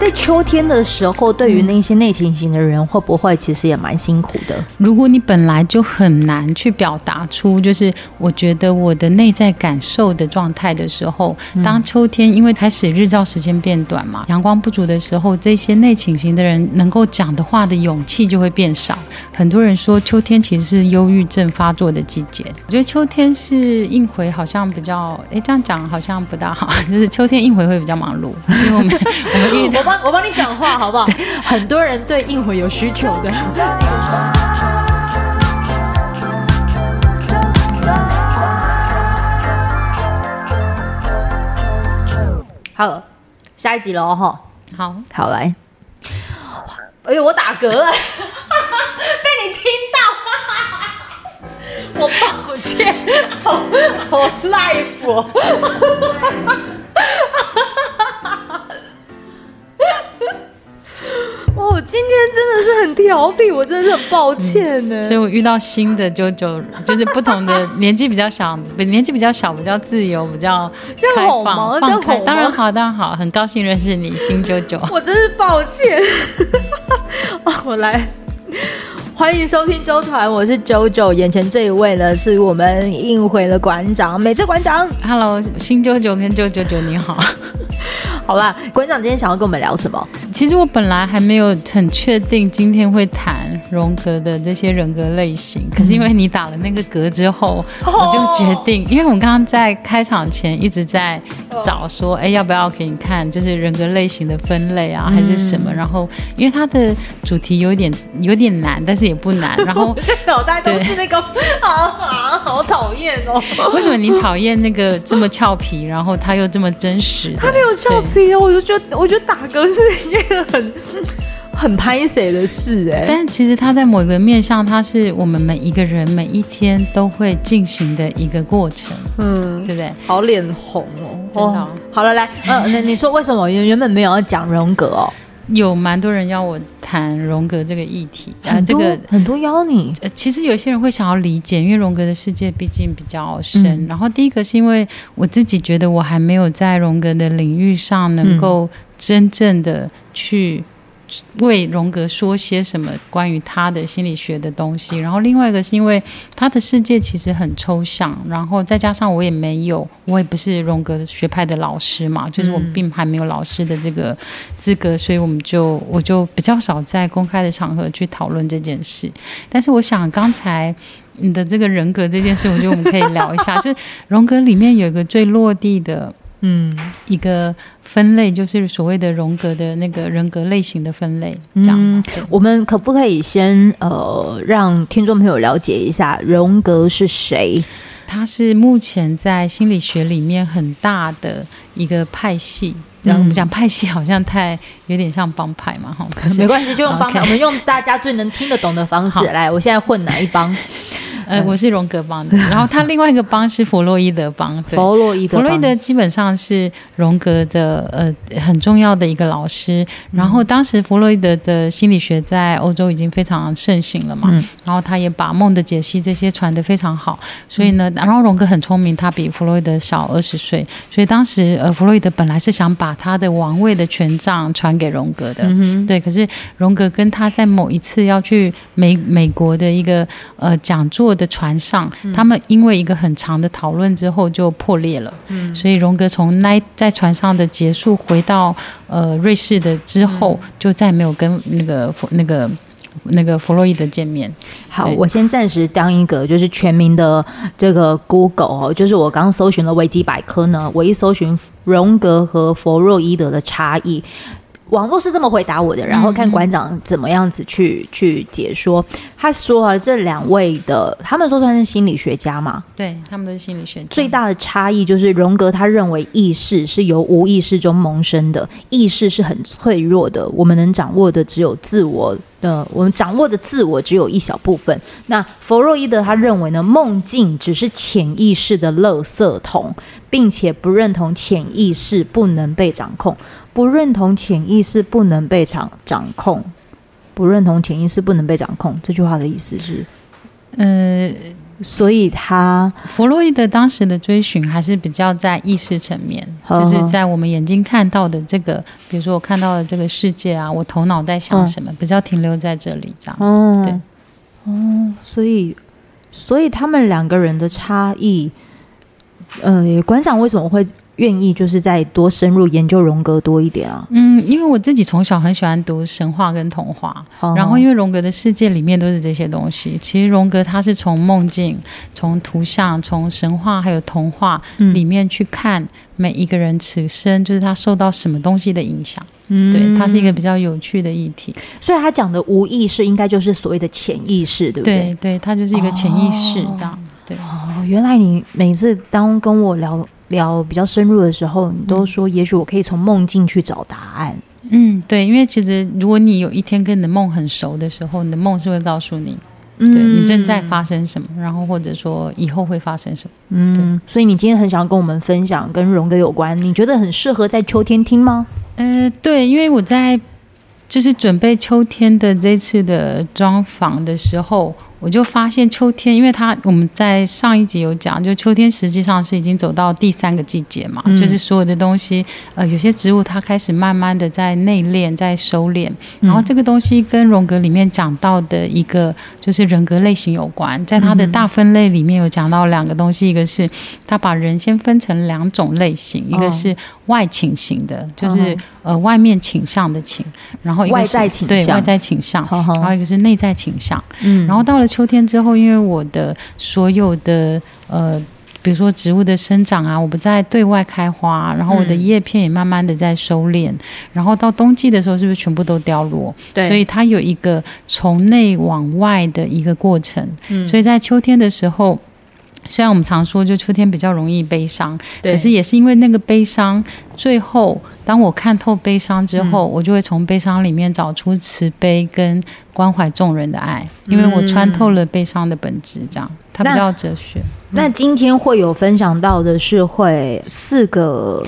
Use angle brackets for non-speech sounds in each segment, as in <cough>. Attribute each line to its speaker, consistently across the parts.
Speaker 1: 在秋天的时候，对于那些内倾型的人，会不会其实也蛮辛苦的？
Speaker 2: 如果你本来就很难去表达出，就是我觉得我的内在感受的状态的时候，当秋天因为开始日照时间变短嘛，阳光不足的时候，这些内倾型的人能够讲的话的勇气就会变少。很多人说秋天其实是忧郁症发作的季节。我觉得秋天是应回好像比较，哎，这样讲好像不大好，就是秋天应回会比较忙碌，因为我们 <laughs> 我们遇到。
Speaker 1: 我帮你讲话好不好？<laughs> 很多人对应回有需求的。好，下一集喽哈。
Speaker 2: 好，
Speaker 1: 好来。哎呦，我打嗝了，<laughs> 被你听到，我抱歉，好好 life 哦。<laughs> 今天真的是很调皮，我真的是很抱歉呢、嗯。
Speaker 2: 所以我遇到新的九九，就是不同的年纪比较小，比年纪比较小，比较自由，比较开放，放开。当然好，当然好，很高兴认识你，新九九。
Speaker 1: 我真是抱歉。<laughs> 我来，欢迎收听周团，我是九九。眼前这一位呢，是我们应回的馆长，美智馆长。
Speaker 2: Hello，新九九跟九九九，你好。<laughs>
Speaker 1: 好啦，馆长今天想要跟我们聊什么？
Speaker 2: 其实我本来还没有很确定今天会谈荣格的这些人格类型，可是因为你打了那个嗝之后，嗯、我就决定，因为我刚刚在开场前一直在找说，哎，要不要给你看，就是人格类型的分类啊，还是什么？然后因为它的主题有点有点难，但是也不难。<laughs> 然后
Speaker 1: 这脑袋都是那个，<laughs> 啊啊好讨厌哦。
Speaker 2: 为什么你讨厌那个这么俏皮，然后他又这么真实？
Speaker 1: 他没有俏皮哦。我就觉得，我觉得打嗝是一件很 <laughs> 很拍谁的事哎。
Speaker 2: 但其实他在某一个面上，他是我们每一个人每一天都会进行的一个过程，嗯，对不对？
Speaker 1: 好脸红哦，真的、哦。好了，来，呃，那你说为什么原原本没有要讲人格哦？
Speaker 2: 有蛮多人要我谈荣格这个议题，
Speaker 1: 啊，这个很多邀你。
Speaker 2: 呃，其实有些人会想要理解，因为荣格的世界毕竟比较深。嗯、然后第一个是因为我自己觉得我还没有在荣格的领域上能够真正的去。为荣格说些什么关于他的心理学的东西，然后另外一个是因为他的世界其实很抽象，然后再加上我也没有，我也不是荣格的学派的老师嘛，就是我并还没有老师的这个资格，所以我们就我就比较少在公开的场合去讨论这件事。但是我想刚才你的这个人格这件事，我觉得我们可以聊一下，就是荣格里面有一个最落地的。嗯，一个分类就是所谓的荣格的那个人格类型的分类，这样。嗯，
Speaker 1: 我们可不可以先呃让听众朋友了解一下荣格是谁？
Speaker 2: 他是目前在心理学里面很大的一个派系。然后我们讲派系好像太有点像帮派嘛，哈，
Speaker 1: 没关系，就用帮派.我们用大家最能听得懂的方式来。我现在混哪一帮？
Speaker 2: 呃，我是荣格帮的，<laughs> 然后他另外一个帮是弗洛伊德帮。
Speaker 1: 弗洛伊德，
Speaker 2: 弗洛伊德基本上是荣格的呃很重要的一个老师。然后当时弗洛伊德的心理学在欧洲已经非常盛行了嘛，嗯、然后他也把梦的解析这些传得非常好。所以呢，然后荣格很聪明，他比弗洛伊德小二十岁，所以当时呃弗洛伊德本来是想把他的王位的权杖传给荣格的，嗯、对。可是荣格跟他在某一次要去美美国的一个呃讲座。的船上，他们因为一个很长的讨论之后就破裂了。嗯，所以荣格从那在船上的结束回到呃瑞士的之后，嗯、就再没有跟那个那个那个弗洛伊德见面。
Speaker 1: 好，我先暂时当一个就是全民的这个 Google 哦，就是我刚刚搜寻了维基百科呢，我一搜寻荣格和弗洛伊德的差异。网络是这么回答我的，然后看馆长怎么样子去去解说。他说啊，这两位的，他们都算是心理学家嘛？
Speaker 2: 对，他们都是心理学家。
Speaker 1: 最大的差异就是荣格他认为意识是由无意识中萌生的，意识是很脆弱的，我们能掌握的只有自我的，我们掌握的自我只有一小部分。那弗洛伊德他认为呢，梦境只是潜意识的垃圾桶，并且不认同潜意识不能被掌控。不认同潜意识不能被掌掌控，不认同潜意识不能被掌控，这句话的意思是，
Speaker 2: 呃，
Speaker 1: 所以他
Speaker 2: 弗洛伊德当时的追寻还是比较在意识层面，就是在我们眼睛看到的这个，比如说我看到的这个世界啊，我头脑在想什么，比较停留在这里这样。嗯，对，
Speaker 1: 嗯，所以，所以他们两个人的差异，呃，馆长为什么会？愿意就是再多深入研究荣格多一点啊。
Speaker 2: 嗯，因为我自己从小很喜欢读神话跟童话，哦、然后因为荣格的世界里面都是这些东西。其实荣格他是从梦境、从图像、从神话还有童话里面去看每一个人此生，就是他受到什么东西的影响。嗯，对，他是一个比较有趣的议题。
Speaker 1: 所以他讲的无意识应该就是所谓的潜意识，对不对？
Speaker 2: 对，对，他就是一个潜意识这样。哦、对
Speaker 1: 哦，原来你每次当跟我聊。聊比较深入的时候，你都说，也许我可以从梦境去找答案。
Speaker 2: 嗯，对，因为其实如果你有一天跟你的梦很熟的时候，你的梦是会告诉你，嗯、对你正在发生什么，然后或者说以后会发生什么。
Speaker 1: 嗯，所以你今天很想要跟我们分享跟荣哥有关，你觉得很适合在秋天听吗？
Speaker 2: 呃，对，因为我在就是准备秋天的这次的专访的时候。我就发现秋天，因为它我们在上一集有讲，就秋天实际上是已经走到第三个季节嘛，嗯、就是所有的东西，呃，有些植物它开始慢慢的在内敛，在收敛，然后这个东西跟荣格里面讲到的一个就是人格类型有关，在它的大分类里面有讲到两个东西，一个是他把人先分成两种类型，一个是外倾型的，就是呃外面倾向的倾，然后一个是对外在倾向，然后一个是内在倾向，嗯，然后到了。秋天之后，因为我的所有的呃，比如说植物的生长啊，我不再对外开花，然后我的叶片也慢慢的在收敛，嗯、然后到冬季的时候，是不是全部都凋落？对，所以它有一个从内往外的一个过程。嗯，所以在秋天的时候。虽然我们常说，就秋天比较容易悲伤，对可是也是因为那个悲伤，最后当我看透悲伤之后，嗯、我就会从悲伤里面找出慈悲跟关怀众人的爱，因为我穿透了悲伤的本质，这样它比较哲学。
Speaker 1: 那，嗯、那今天会有分享到的是会四个。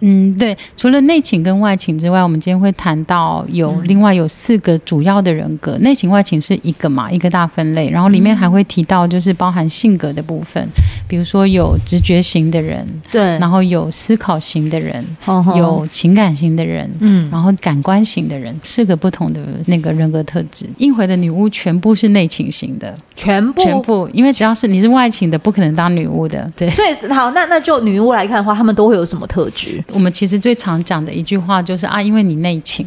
Speaker 2: 嗯，对，除了内倾跟外倾之外，我们今天会谈到有另外有四个主要的人格，嗯、内倾外倾是一个嘛，一个大分类，然后里面还会提到就是包含性格的部分，比如说有直觉型的人，对，然后有思考型的人，有情感型的人，嗯，然后感官型的人，四个不同的那个人格特质。应回的女巫全部是内倾型的，
Speaker 1: 全部？
Speaker 2: 全部，因为只要是你是外倾的，不可能当女巫的，对。
Speaker 1: 所以好，那那就女巫来看的话，他们都会有什么特质？
Speaker 2: 我们其实最常讲的一句话就是啊，因为你内情，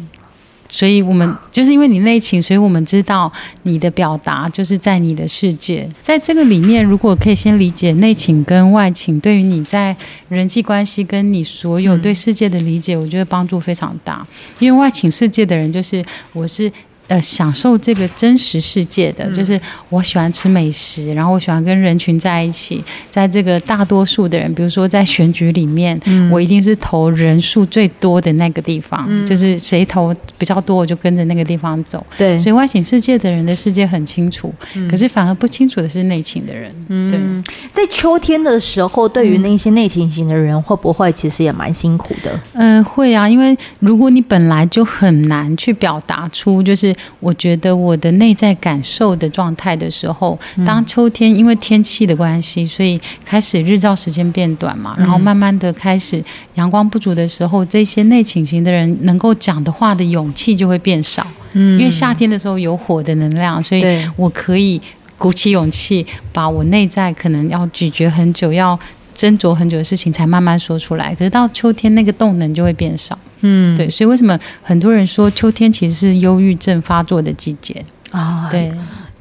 Speaker 2: 所以我们就是因为你内情，所以我们知道你的表达就是在你的世界，在这个里面，如果可以先理解内倾跟外倾，对于你在人际关系跟你所有对世界的理解，我觉得帮助非常大。因为外倾世界的人就是我是。呃，享受这个真实世界的，嗯、就是我喜欢吃美食，然后我喜欢跟人群在一起。在这个大多数的人，比如说在选举里面，嗯、我一定是投人数最多的那个地方，嗯、就是谁投比较多，我就跟着那个地方走。对，所以外倾世界的人的世界很清楚，嗯、可是反而不清楚的是内情的人。对，嗯、
Speaker 1: 在秋天的时候，对于那些内情型的人，会不会其实也蛮辛苦的？
Speaker 2: 嗯、呃，会啊，因为如果你本来就很难去表达出，就是。我觉得我的内在感受的状态的时候，当秋天因为天气的关系，所以开始日照时间变短嘛，然后慢慢的开始阳光不足的时候，这些内倾型的人能够讲的话的勇气就会变少。嗯，因为夏天的时候有火的能量，所以我可以鼓起勇气，把我内在可能要咀嚼很久、要斟酌很久的事情，才慢慢说出来。可是到秋天，那个动能就会变少。嗯，对，所以为什么很多人说秋天其实是忧郁症发作的季节啊？对，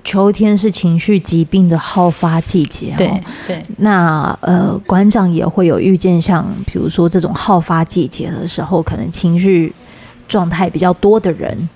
Speaker 1: 秋天是情绪疾病的好发季节。
Speaker 2: 对对，
Speaker 1: 那呃，馆长也会有遇见像比如说这种好发季节的时候，可能情绪状态比较多的人。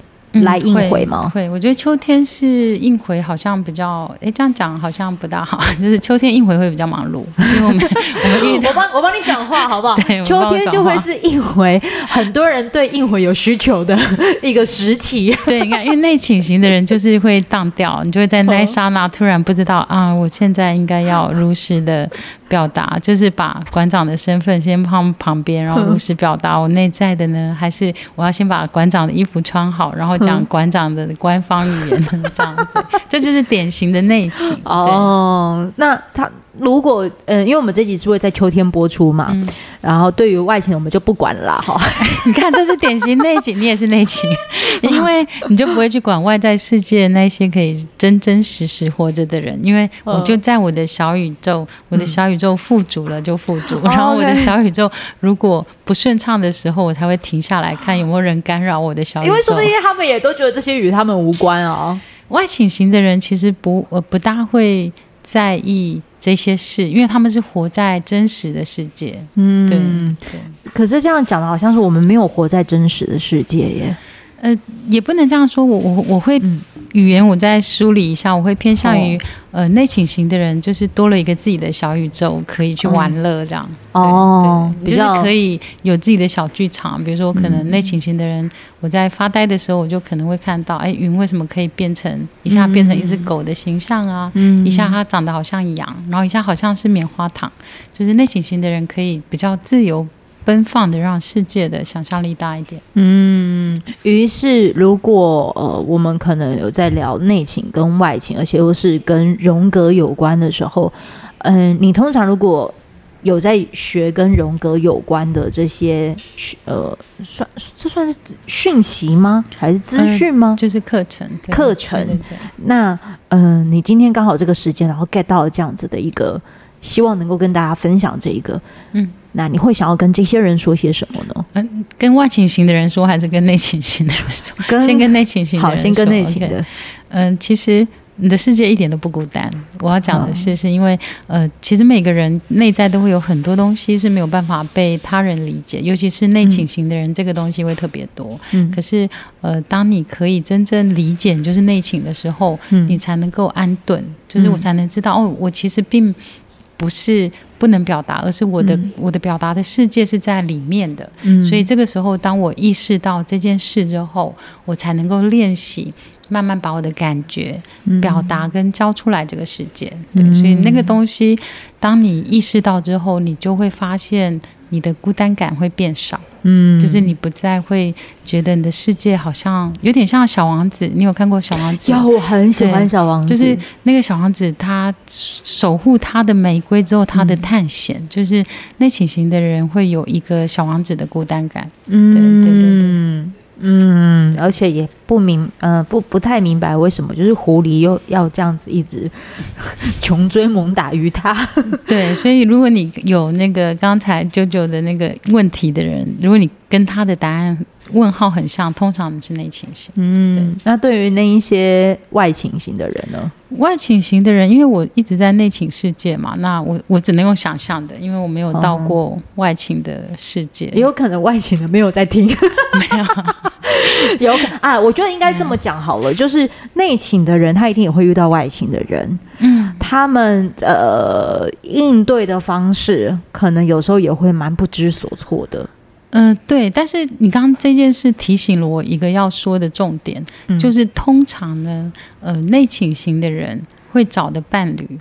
Speaker 1: 来应回吗？
Speaker 2: 嗯、会，会，我觉得秋天是应回，好像比较，哎，这样讲好像不大好。<laughs> 就是秋天应回会比较忙碌，因为我们 <laughs> 我们
Speaker 1: 我帮我帮你讲话好不好？<laughs> 对，秋天就会是应回，很多人对应回有需求的一个时期。
Speaker 2: 对，你看，因为内倾型的人就是会荡掉，你就会在那一刹那突然不知道啊，我现在应该要如实的表达，就是把馆长的身份先放旁边，然后如实表达我内在的呢？还是我要先把馆长的衣服穿好，然后讲馆长的官方语言呢？这样子，这就是典型的内心。
Speaker 1: 哦，那他。如果嗯，因为我们这集是会在秋天播出嘛，嗯、然后对于外勤我们就不管了哈。<laughs>
Speaker 2: 你看，这是典型内勤，你也是内勤，<laughs> 因为你就不会去管外在世界那些可以真真实实活着的人，因为我就在我的小宇宙，嗯、我的小宇宙富足了就富足，嗯、然后我的小宇宙如果不顺畅的时候，我才会停下来看有没有人干扰我的小宇宙。
Speaker 1: 因为说不定他们也都觉得这些与他们无关哦。
Speaker 2: 外倾型的人其实不，我不大会在意。这些事，因为他们是活在真实的世界，嗯，对对。
Speaker 1: 可是这样讲的好像是我们没有活在真实的世界耶。
Speaker 2: 呃，也不能这样说，我我我会语言，我再梳理一下，我会偏向于、哦、呃内倾型的人，就是多了一个自己的小宇宙可以去玩乐，这样、
Speaker 1: 哦，
Speaker 2: 对就是可以有自己的小剧场。比如说，可能内倾型的人，嗯、我在发呆的时候，我就可能会看到，哎，云为什么可以变成一下变成一只狗的形象啊？嗯，一下它长得好像羊，然后一下好像是棉花糖，就是内倾型的人可以比较自由。奔放的，让世界的想象力大一点。
Speaker 1: 嗯，于是如果呃，我们可能有在聊内情跟外情，而且又是跟荣格有关的时候，嗯、呃，你通常如果有在学跟荣格有关的这些，呃，算这算是讯息吗？还是资讯吗？
Speaker 2: 呃、就是课程，
Speaker 1: 课程。
Speaker 2: 对对对。
Speaker 1: 那嗯、呃，你今天刚好这个时间，然后 get 到这样子的一个，希望能够跟大家分享这一个，嗯。那你会想要跟这些人说些什么呢？
Speaker 2: 嗯，跟外倾型的人说，还是跟内倾型的人说？跟 <laughs> 先跟内倾型的人说。好，先跟内倾的。嗯、呃，其实你的世界一点都不孤单。我要讲的是，是因为呃，其实每个人内在都会有很多东西是没有办法被他人理解，尤其是内倾型的人，嗯、这个东西会特别多。嗯。可是呃，当你可以真正理解就是内倾的时候，嗯、你才能够安顿，就是我才能知道、嗯、哦，我其实并不是。不能表达，而是我的、嗯、我的表达的世界是在里面的。嗯，所以这个时候，当我意识到这件事之后，我才能够练习，慢慢把我的感觉表达跟交出来这个世界。嗯、对，所以那个东西，当你意识到之后，你就会发现你的孤单感会变少。嗯，就是你不再会觉得你的世界好像有点像小王子。你有看过小王子？
Speaker 1: 有，我很喜欢小王子。
Speaker 2: 就是那个小王子，他守护他的玫瑰之后，他的探险，嗯、就是内倾型的人会有一个小王子的孤单感。嗯，对对对对。
Speaker 1: 嗯，而且也不明，嗯、呃，不不太明白为什么，就是狐狸又要这样子一直 <laughs> 穷追猛打于他。<laughs>
Speaker 2: 对，所以如果你有那个刚才九九的那个问题的人，如果你跟他的答案问号很像，通常你是内倾型。
Speaker 1: 嗯，对那对于那一些外倾型的人呢？
Speaker 2: 外倾型的人，因为我一直在内倾世界嘛，那我我只能用想象的，因为我没有到过外倾的世界。
Speaker 1: 也有可能外倾的没有在听，<laughs> 没有，<laughs> 有可啊。我觉得应该这么讲好了，嗯、就是内倾的人，他一定也会遇到外倾的人。嗯，他们呃应对的方式，可能有时候也会蛮不知所措的。
Speaker 2: 嗯、呃，对，但是你刚刚这件事提醒了我一个要说的重点，嗯、就是通常呢，呃，内倾型的人会找的伴侣，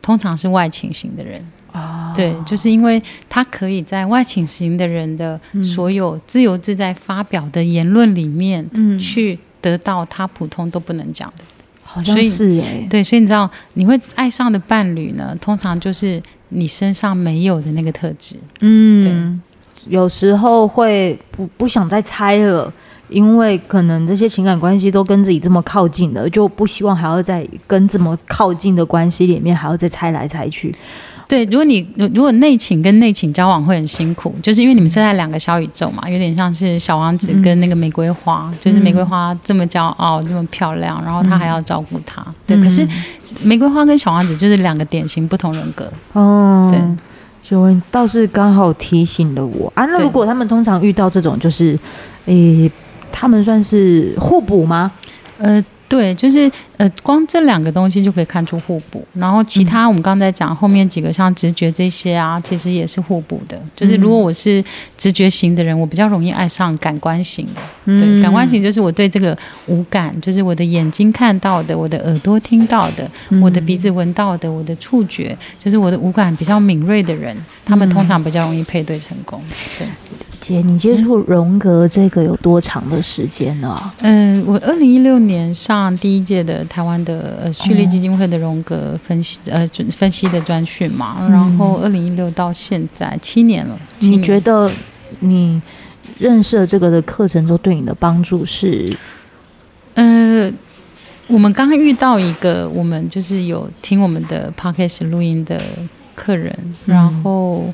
Speaker 2: 通常是外倾型的人。哦，对，就是因为他可以在外倾型的人的所有自由自在发表的言论里面，嗯，去得到他普通都不能讲的，
Speaker 1: 好像是哎，
Speaker 2: 对，所以你知道，你会爱上的伴侣呢，通常就是你身上没有的那个特质，嗯，对。
Speaker 1: 有时候会不不想再猜了，因为可能这些情感关系都跟自己这么靠近了，就不希望还要在跟这么靠近的关系里面还要再猜来猜去。
Speaker 2: 对，如果你如果内倾跟内倾交往会很辛苦，就是因为你们是在两个小宇宙嘛，有点像是小王子跟那个玫瑰花，嗯、就是玫瑰花这么骄傲这么漂亮，然后他还要照顾她。嗯、对，可是玫瑰花跟小王子就是两个典型不同人格。哦，对。
Speaker 1: 就倒是刚好提醒了我啊。那如果他们通常遇到这种，就是，诶、欸，他们算是互补吗？
Speaker 2: 呃，对，就是呃，光这两个东西就可以看出互补。然后其他我们刚才讲后面几个，像直觉这些啊，其实也是互补的。就是如果我是直觉型的人，我比较容易爱上感官型的。对，感官型就是我对这个五感，就是我的眼睛看到的，我的耳朵听到的，我的鼻子闻到的，我的触觉，就是我的五感比较敏锐的人，他们通常比较容易配对成功。对。
Speaker 1: 姐，你接触荣格这个有多长的时间呢？
Speaker 2: 嗯，我二零一六年上第一届的台湾的呃旭立基金会的荣格分析呃分析的专训嘛，嗯、然后二零一六到现在七年了。年
Speaker 1: 你觉得你认识了这个的课程之后，对你的帮助是？
Speaker 2: 呃，我们刚刚遇到一个，我们就是有听我们的 Podcast 录音的客人，然后。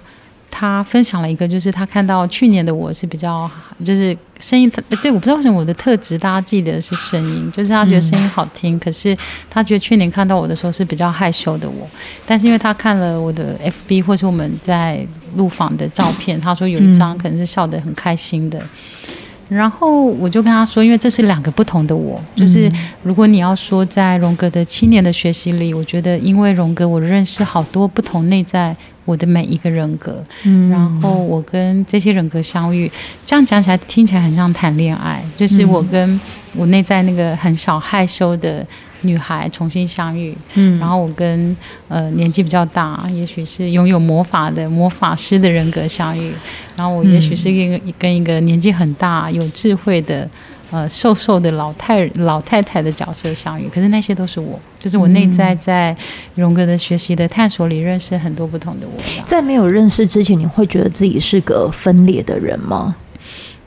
Speaker 2: 嗯他分享了一个，就是他看到去年的我是比较，就是声音，他这我不知道为什么我的特质大家记得是声音，就是他觉得声音好听，嗯、可是他觉得去年看到我的时候是比较害羞的我，但是因为他看了我的 FB 或是我们在录访的照片，他说有一张可能是笑得很开心的，嗯、然后我就跟他说，因为这是两个不同的我，就是如果你要说在荣格的七年的学习里，我觉得因为荣格我认识好多不同内在。我的每一个人格，嗯，然后我跟这些人格相遇，这样讲起来听起来很像谈恋爱，就是我跟我内在那个很少害羞的女孩重新相遇，嗯，然后我跟呃年纪比较大，也许是拥有魔法的魔法师的人格相遇，然后我也许是一个跟一个年纪很大有智慧的。呃，瘦瘦的老太老太太的角色相遇，可是那些都是我，就是我内在在荣格的学习的探索里认识很多不同的我。
Speaker 1: 在没有认识之前，你会觉得自己是个分裂的人吗？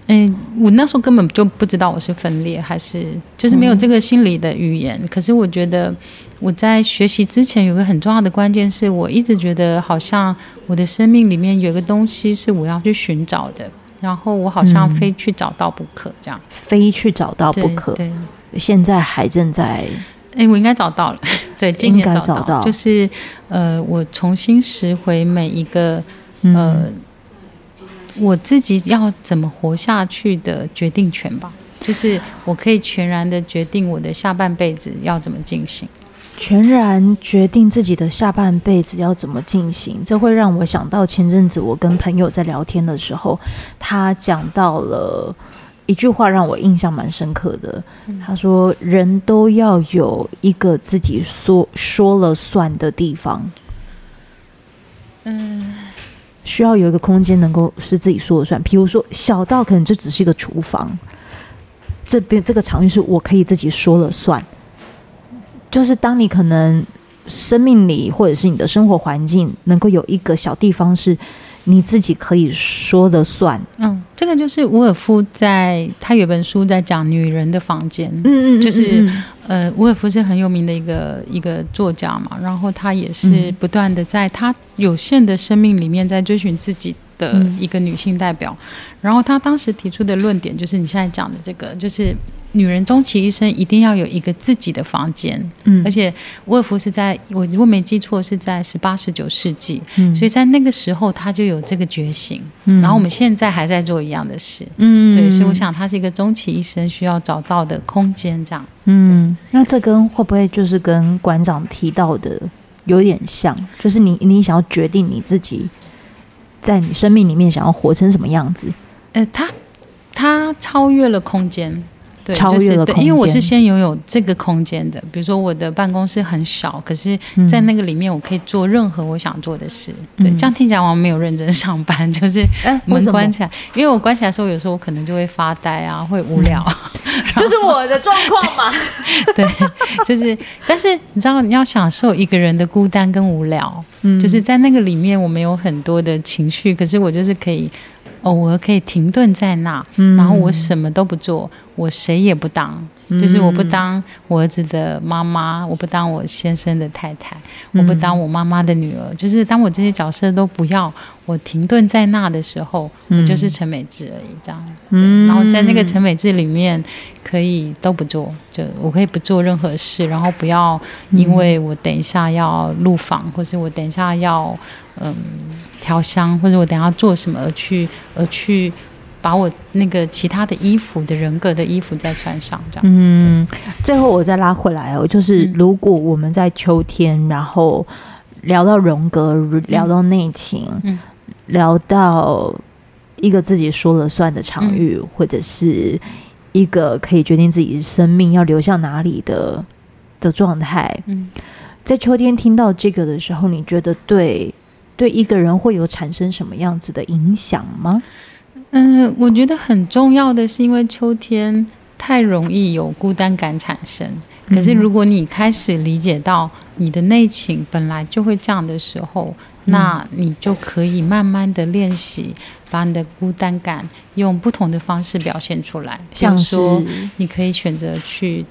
Speaker 2: 嗯，我那时候根本就不知道我是分裂，还是就是没有这个心理的语言。嗯、可是我觉得我在学习之前有个很重要的关键，是我一直觉得好像我的生命里面有个东西是我要去寻找的。然后我好像非去找到不可，这样、嗯、
Speaker 1: 非去找到不可。对，对现在还正在。
Speaker 2: 哎，我应该找到了。<laughs> 对，今年找到，
Speaker 1: 找到
Speaker 2: 就是呃，我重新拾回每一个呃，嗯、我自己要怎么活下去的决定权吧。就是我可以全然的决定我的下半辈子要怎么进行。
Speaker 1: 全然决定自己的下半辈子要怎么进行，这会让我想到前阵子我跟朋友在聊天的时候，他讲到了一句话，让我印象蛮深刻的。他说：“人都要有一个自己说说了算的地方，嗯，需要有一个空间能够是自己说了算。比如说，小到可能就只是一个厨房，这边这个场域是我可以自己说了算。”就是当你可能生命里或者是你的生活环境能够有一个小地方是你自己可以说了算，嗯，
Speaker 2: 这个就是伍尔夫在他有本书在讲女人的房间，嗯，嗯嗯，就是呃，伍尔夫是很有名的一个一个作家嘛，然后他也是不断的在他有限的生命里面在追寻自己的一个女性代表，然后他当时提出的论点就是你现在讲的这个，就是。女人终其一生一定要有一个自己的房间，嗯，而且伍尔夫是在我如果没记错是在十八十九世纪，嗯，所以在那个时候他就有这个觉醒，嗯，然后我们现在还在做一样的事，嗯，对，所以我想它是一个终其一生需要找到的空间，这样，
Speaker 1: 嗯，那这跟会不会就是跟馆长提到的有点像，就是你你想要决定你自己在你生命里面想要活成什么样子？
Speaker 2: 呃，他他超越了空间。对，
Speaker 1: 超越了空间，
Speaker 2: 就是对，因为我是先拥有这个空间的。比如说，我的办公室很小，可是在那个里面，我可以做任何我想做的事。嗯、对，这样听起来我没有认真 <laughs> 上班，就是门关起来。因为我关起来的时候，有时候我可能就会发呆啊，会无聊，
Speaker 1: 嗯、<laughs> 就是我的状况嘛。
Speaker 2: 对，就是，但是你知道，你要享受一个人的孤单跟无聊，嗯，就是在那个里面，我们有很多的情绪，可是我就是可以。偶尔可以停顿在那，嗯、然后我什么都不做，我谁也不当，嗯、就是我不当我儿子的妈妈，我不当我先生的太太，嗯、我不当我妈妈的女儿，就是当我这些角色都不要，我停顿在那的时候，嗯、我就是陈美智而已，这样。嗯、然后在那个陈美智里面，可以都不做，就我可以不做任何事，然后不要因为我等一下要录访，或是我等一下要嗯。调香，或者我等下做什么而去而去把我那个其他的衣服的人格的衣服再穿上，这样。
Speaker 1: 嗯，最后我再拉回来哦，就是如果我们在秋天，然后聊到荣格，聊到内情，嗯，聊到一个自己说了算的场域，嗯，或者是一个可以决定自己生命要流向哪里的的状态，嗯，在秋天听到这个的时候，你觉得对？对一个人会有产生什么样子的影响吗？
Speaker 2: 嗯，我觉得很重要的是，因为秋天太容易有孤单感产生。可是如果你开始理解到你的内情本来就会这样的时候，嗯、那你就可以慢慢的练习，把你的孤单感用不同的方式表现出来。像说，你可以选择去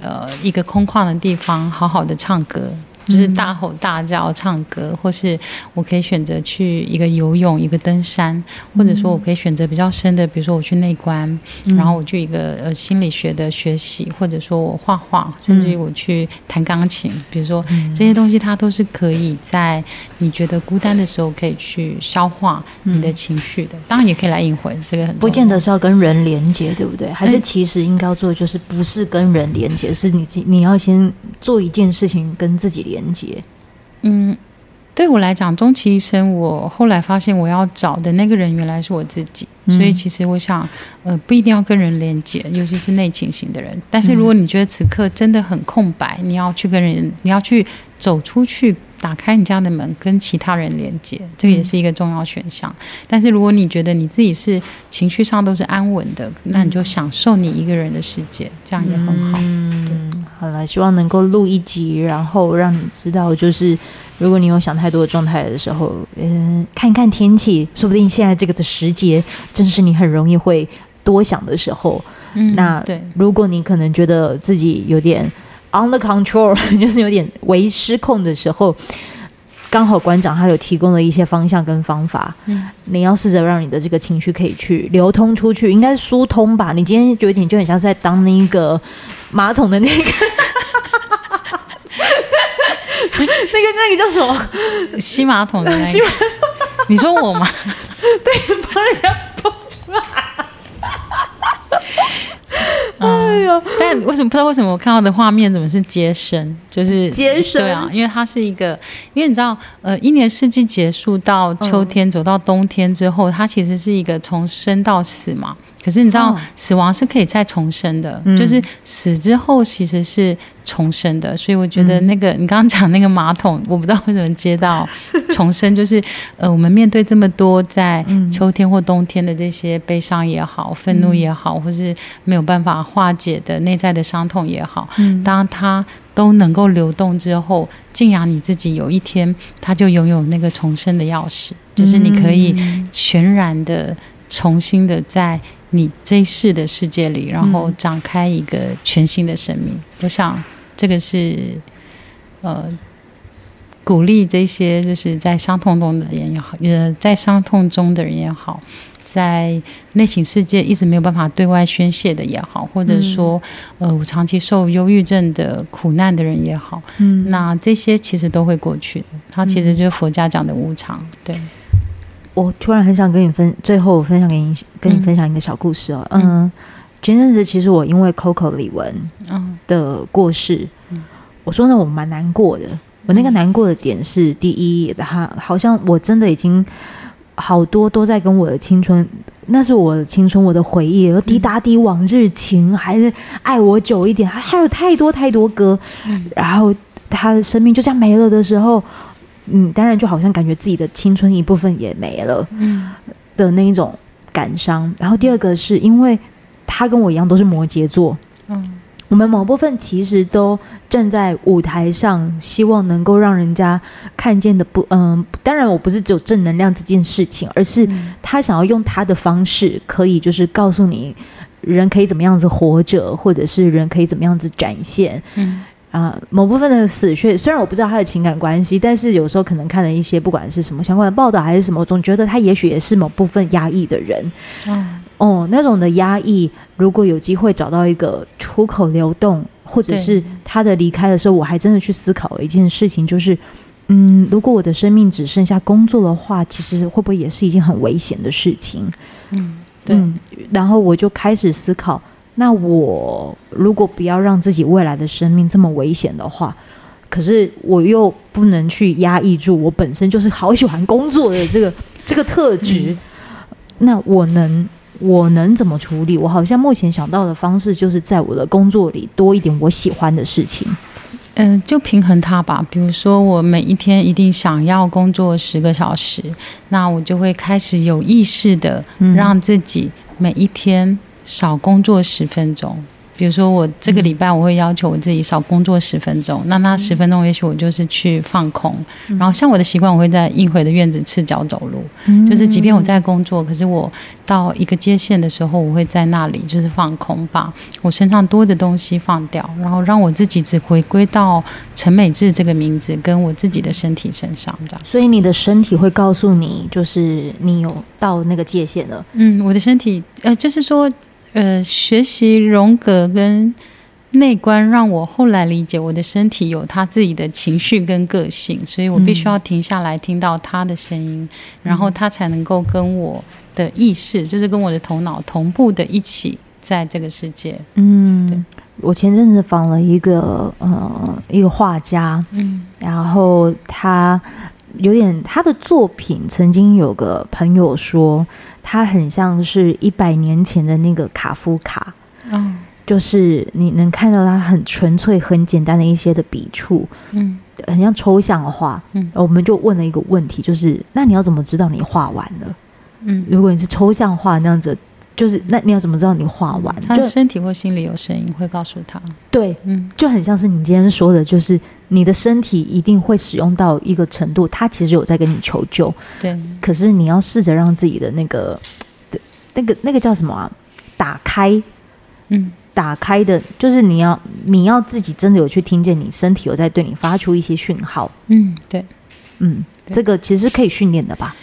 Speaker 2: 呃一个空旷的地方，好好的唱歌。就是大吼大叫唱歌，或是我可以选择去一个游泳，一个登山，或者说我可以选择比较深的，比如说我去内观，嗯、然后我去一个呃心理学的学习，或者说我画画，甚至于我去弹钢琴。比如说这些东西，它都是可以在你觉得孤单的时候可以去消化你的情绪的。当然也可以来引回，这个很
Speaker 1: 不见得是要跟人连接，对不对？还是其实应该要做的就是不是跟人连接，是你你要先做一件事情跟自己连。连接，
Speaker 2: 嗯，对我来讲，终其一生，我后来发现，我要找的那个人原来是我自己。嗯、所以，其实我想，呃，不一定要跟人连接，尤其是内倾型的人。但是，如果你觉得此刻真的很空白，你要去跟人，你要去走出去。打开你家的门，跟其他人连接，这个也是一个重要选项。嗯、但是，如果你觉得你自己是情绪上都是安稳的，那你就享受你一个人的世界，这样也很好。
Speaker 1: 嗯，好了，希望能够录一集，然后让你知道，就是如果你有想太多的状态的时候，嗯，看一看天气，说不定现在这个的时节，正是你很容易会多想的时候。嗯，那对，如果你可能觉得自己有点。On the control，<laughs> 就是有点微失控的时候，刚好馆长他有提供了一些方向跟方法。嗯，你要试着让你的这个情绪可以去流通出去，应该是疏通吧？你今天觉得你就很像是在当那个马桶的那个，<laughs> 那个那个叫什么？
Speaker 2: 吸马桶的那个？你说我吗？<laughs>
Speaker 1: 对，帮人家抱出来。哎呦！
Speaker 2: 但为什么不知道为什么我看到的画面怎么是接生？就是
Speaker 1: 接生，
Speaker 2: 对啊，因为它是一个，因为你知道，呃，一年四季结束到秋天走到冬天之后，它其实是一个从生到死嘛。可是你知道，死亡是可以再重生的，嗯、就是死之后其实是重生的。所以我觉得那个、嗯、你刚刚讲那个马桶，我不知道为什么接到 <laughs> 重生，就是呃，我们面对这么多在秋天或冬天的这些悲伤也好、愤怒也好，或是没有办法化解的内在的伤痛也好，嗯、当它都能够流动之后，静养你自己，有一天它就拥有那个重生的钥匙，就是你可以全然的重新的在。你这一世的世界里，然后展开一个全新的生命。嗯、我想，这个是呃，鼓励这些就是在伤痛中的人也好，呃，在伤痛中的人也好，在内心世界一直没有办法对外宣泄的也好，或者说呃，我长期受忧郁症的苦难的人也好，嗯，那这些其实都会过去的。它其实就是佛家讲的无常，对。
Speaker 1: 我突然很想跟你分，最后分享给你，跟你分享一个小故事哦。嗯，嗯，前阵子其实我因为 Coco 李玟的过世，嗯，我说呢，我蛮难过的。我那个难过的点是，第一，他好像我真的已经好多都在跟我的青春，那是我的青春，我的回忆，有滴答滴往日情，还是爱我久一点，还有太多太多歌，然后他的生命就这样没了的时候。嗯，当然就好像感觉自己的青春一部分也没了，嗯，的那一种感伤。然后第二个是因为他跟我一样都是摩羯座，嗯，我们某部分其实都站在舞台上，希望能够让人家看见的不，嗯，当然我不是只有正能量这件事情，而是他想要用他的方式，可以就是告诉你人可以怎么样子活着，或者是人可以怎么样子展现，嗯。啊，某部分的死穴，虽然我不知道他的情感关系，但是有时候可能看了一些不管是什么相关的报道还是什么，我总觉得他也许也是某部分压抑的人。嗯，哦，那种的压抑，如果有机会找到一个出口流动，或者是他的离开的时候，我还真的去思考了一件事情，就是，嗯，如果我的生命只剩下工作的话，其实会不会也是一件很危险的事情？嗯。
Speaker 2: 对、
Speaker 1: 嗯，然后我就开始思考，那我如果不要让自己未来的生命这么危险的话，可是我又不能去压抑住我本身就是好喜欢工作的这个 <laughs> 这个特质，嗯、那我能我能怎么处理？我好像目前想到的方式就是在我的工作里多一点我喜欢的事情。
Speaker 2: 嗯、呃，就平衡它吧。比如说，我每一天一定想要工作十个小时，那我就会开始有意识的让自己每一天少工作十分钟。比如说，我这个礼拜我会要求我自己少工作十分钟，那那十分钟也许我就是去放空。然后，像我的习惯，我会在映回的院子赤脚走路，就是即便我在工作，可是我到一个接线的时候，我会在那里就是放空，把我身上多的东西放掉，然后让我自己只回归到陈美智这个名字跟我自己的身体身上，这样。
Speaker 1: 所以你的身体会告诉你，就是你有到那个界限了。
Speaker 2: 嗯，我的身体，呃，就是说。呃，学习荣格跟内观，让我后来理解我的身体有他自己的情绪跟个性，所以我必须要停下来听到他的声音，嗯、然后他才能够跟我的意识，就是跟我的头脑同步的一起在这个世界。
Speaker 1: 嗯，对。我前阵子访了一个呃一个画家，嗯，然后他有点他的作品，曾经有个朋友说。他很像是一百年前的那个卡夫卡，嗯，就是你能看到他很纯粹、很简单的一些的笔触，嗯，很像抽象的画，嗯，我们就问了一个问题，就是那你要怎么知道你画完了？嗯，如果你是抽象画那样子。就是那你要怎么知道你画完？
Speaker 2: 他的身体或心里有声音会告诉他。
Speaker 1: 对，嗯，就很像是你今天说的，就是你的身体一定会使用到一个程度，他其实有在跟你求救。
Speaker 2: 对，
Speaker 1: 可是你要试着让自己的那个，那个那个叫什么啊？打开，嗯，打开的，就是你要你要自己真的有去听见你身体有在对你发出一些讯号。
Speaker 2: 嗯，对，
Speaker 1: 嗯，这个其实是可以训练的吧。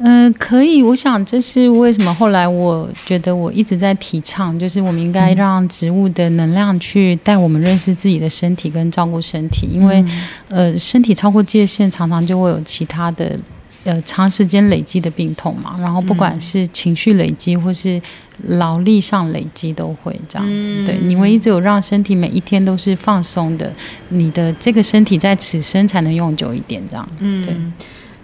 Speaker 2: 嗯、呃，可以。我想这是为什么后来我觉得我一直在提倡，就是我们应该让植物的能量去带我们认识自己的身体跟照顾身体，因为呃，身体超过界限，常常就会有其他的呃长时间累积的病痛嘛。然后不管是情绪累积或是劳力上累积，都会这样。对，你唯一只有让身体每一天都是放松的，你的这个身体在此生才能用久一点，这样。嗯，对。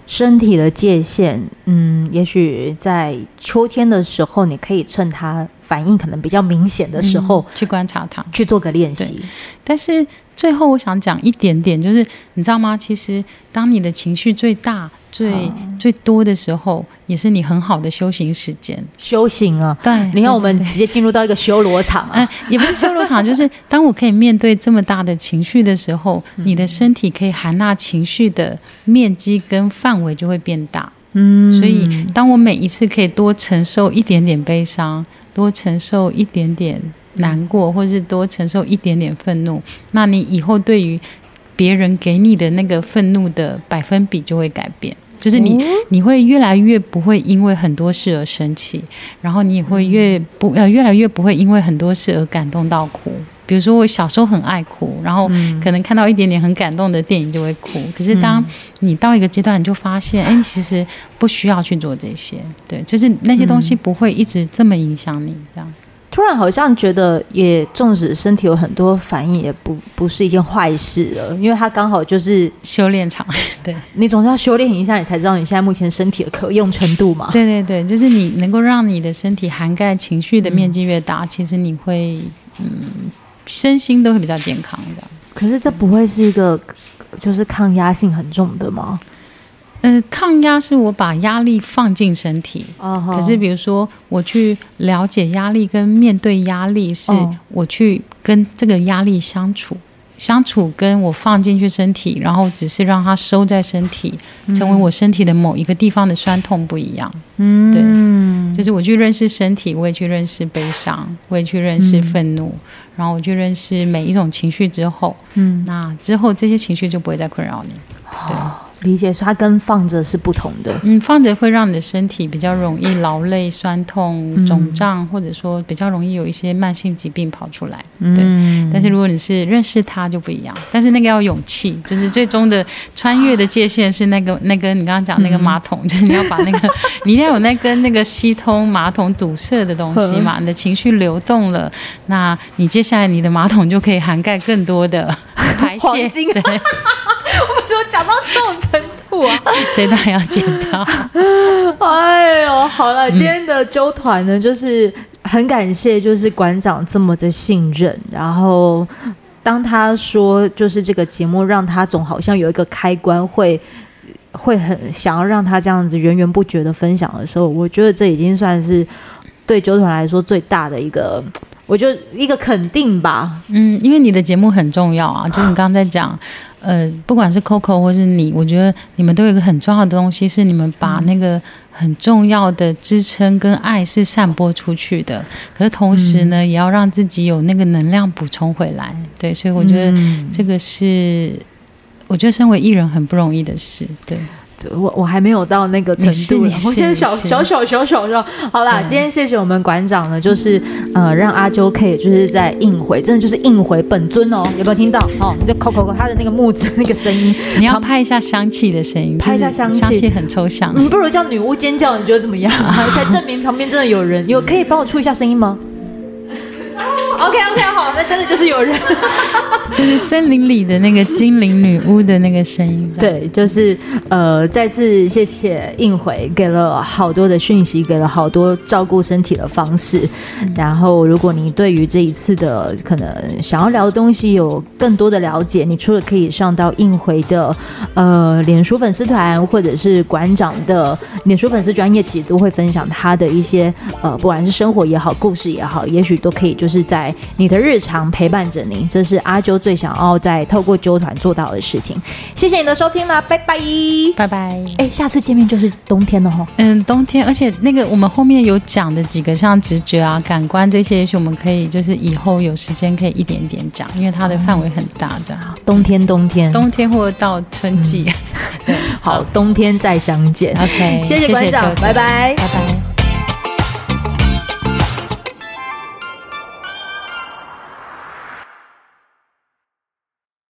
Speaker 1: 身体的界限，嗯，也许在秋天的时候，你可以趁它反应可能比较明显的时候，
Speaker 2: 嗯，去观察它，
Speaker 1: 去做个练习。
Speaker 2: 但是最后我想讲一点点，就是你知道吗？其实当你的情绪最大。最、嗯、最多的时候，也是你很好的修行时间。
Speaker 1: 修行啊，
Speaker 2: 对，
Speaker 1: 你看我们直接进入到一个修罗场啊，
Speaker 2: 嗯，也不是修罗场，<laughs> 就是当我可以面对这么大的情绪的时候，嗯、你的身体可以含纳情绪的面积跟范围就会变大。嗯，所以当我每一次可以多承受一点点悲伤，多承受一点点难过，或是多承受一点点愤怒，那你以后对于别人给你的那个愤怒的百分比就会改变。就是你，你会越来越不会因为很多事而生气，然后你也会越不呃越来越不会因为很多事而感动到哭。比如说我小时候很爱哭，然后可能看到一点点很感动的电影就会哭。可是当你到一个阶段，你就发现，哎，其实不需要去做这些，对，就是那些东西不会一直这么影响你这样。
Speaker 1: 突然好像觉得，也纵使身体有很多反应，也不不是一件坏事了，因为它刚好就是
Speaker 2: 修炼场。<laughs> 对，
Speaker 1: 你总是要修炼一下，你才知道你现在目前身体的可用程度嘛。
Speaker 2: 对对对，就是你能够让你的身体涵盖情绪的面积越大，嗯、其实你会嗯身心都会比较健康的。
Speaker 1: 可是这不会是一个就是抗压性很重的吗？
Speaker 2: 呃，抗压是我把压力放进身体，uh huh. 可是比如说我去了解压力跟面对压力，是我去跟这个压力相处，uh. 相处跟我放进去身体，然后只是让它收在身体，成为我身体的某一个地方的酸痛不一样。嗯、uh，huh. 对，就是我去认识身体，我也去认识悲伤，我也去认识愤怒，uh. 然后我去认识每一种情绪之后，嗯、uh，huh. 那之后这些情绪就不会再困扰你。对。Uh.
Speaker 1: 理解，它跟放着是不同的。
Speaker 2: 嗯，放着会让你的身体比较容易劳累、酸痛、肿胀，嗯、或者说比较容易有一些慢性疾病跑出来。对。嗯、但是如果你是认识它就不一样。但是那个要勇气，就是最终的穿越的界限是那个那根、个、你刚刚讲那个马桶，嗯、<laughs> 就是你要把那个你一定要有那根那个吸通马桶堵塞的东西嘛。<laughs> 你的情绪流动了，那你接下来你的马桶就可以涵盖更多的排泄。<laughs>
Speaker 1: 对。<laughs> 我们怎么讲到这种程度啊？
Speaker 2: 这段要剪掉。<laughs>
Speaker 1: 哎呦，好了，今天的啾团呢，就是很感谢，就是馆长这么的信任。然后当他说，就是这个节目让他总好像有一个开关会，会会很想要让他这样子源源不绝的分享的时候，我觉得这已经算是对啾团来说最大的一个。我就一个肯定吧，
Speaker 2: 嗯，因为你的节目很重要啊，就是你刚刚在讲，呃，不管是 Coco 或是你，我觉得你们都有一个很重要的东西，是你们把那个很重要的支撑跟爱是散播出去的，可是同时呢，嗯、也要让自己有那个能量补充回来，对，所以我觉得这个是，我觉得身为艺人很不容易的事，对。
Speaker 1: 我我还没有到那个程度，我现在小小小小小小，好啦，今天谢谢我们馆长呢，就是呃让阿啾可以就是在应回，真的就是应回本尊哦，有没有听到？哦，你就扣扣扣他的那个木子那个声音，
Speaker 2: 你要拍一下香气的声音，拍一下香气，香气很抽象，
Speaker 1: 你不如叫女巫尖叫，你觉得怎么样？<laughs> 才证明旁边真的有人，有可以帮我出一下声音吗？<laughs> OK OK 好，那真的就是有人，
Speaker 2: 就是森林里的那个精灵女巫的那个声音。<laughs>
Speaker 1: 对，就是呃，再次谢谢应回，给了好多的讯息，给了好多照顾身体的方式。嗯、然后，如果你对于这一次的可能想要聊的东西有更多的了解，你除了可以上到应回的呃脸书粉丝团，或者是馆长的脸书粉丝专业，其实都会分享他的一些呃，不管是生活也好，故事也好，也许都可以就是在。你的日常陪伴着你，这是阿啾最想要在透过纠团做到的事情。谢谢你的收听啦，拜拜，
Speaker 2: 拜拜。
Speaker 1: 哎，下次见面就是冬天了哈。
Speaker 2: 嗯，冬天，而且那个我们后面有讲的几个像直觉啊、感官这些，也许我们可以就是以后有时间可以一点点讲，因为它的范围很大的。
Speaker 1: 冬天，冬天，
Speaker 2: 冬天或者到春季。
Speaker 1: 嗯、对，好，冬天再相见。<laughs>
Speaker 2: OK，
Speaker 1: 谢谢馆长，拜拜，
Speaker 2: 拜拜。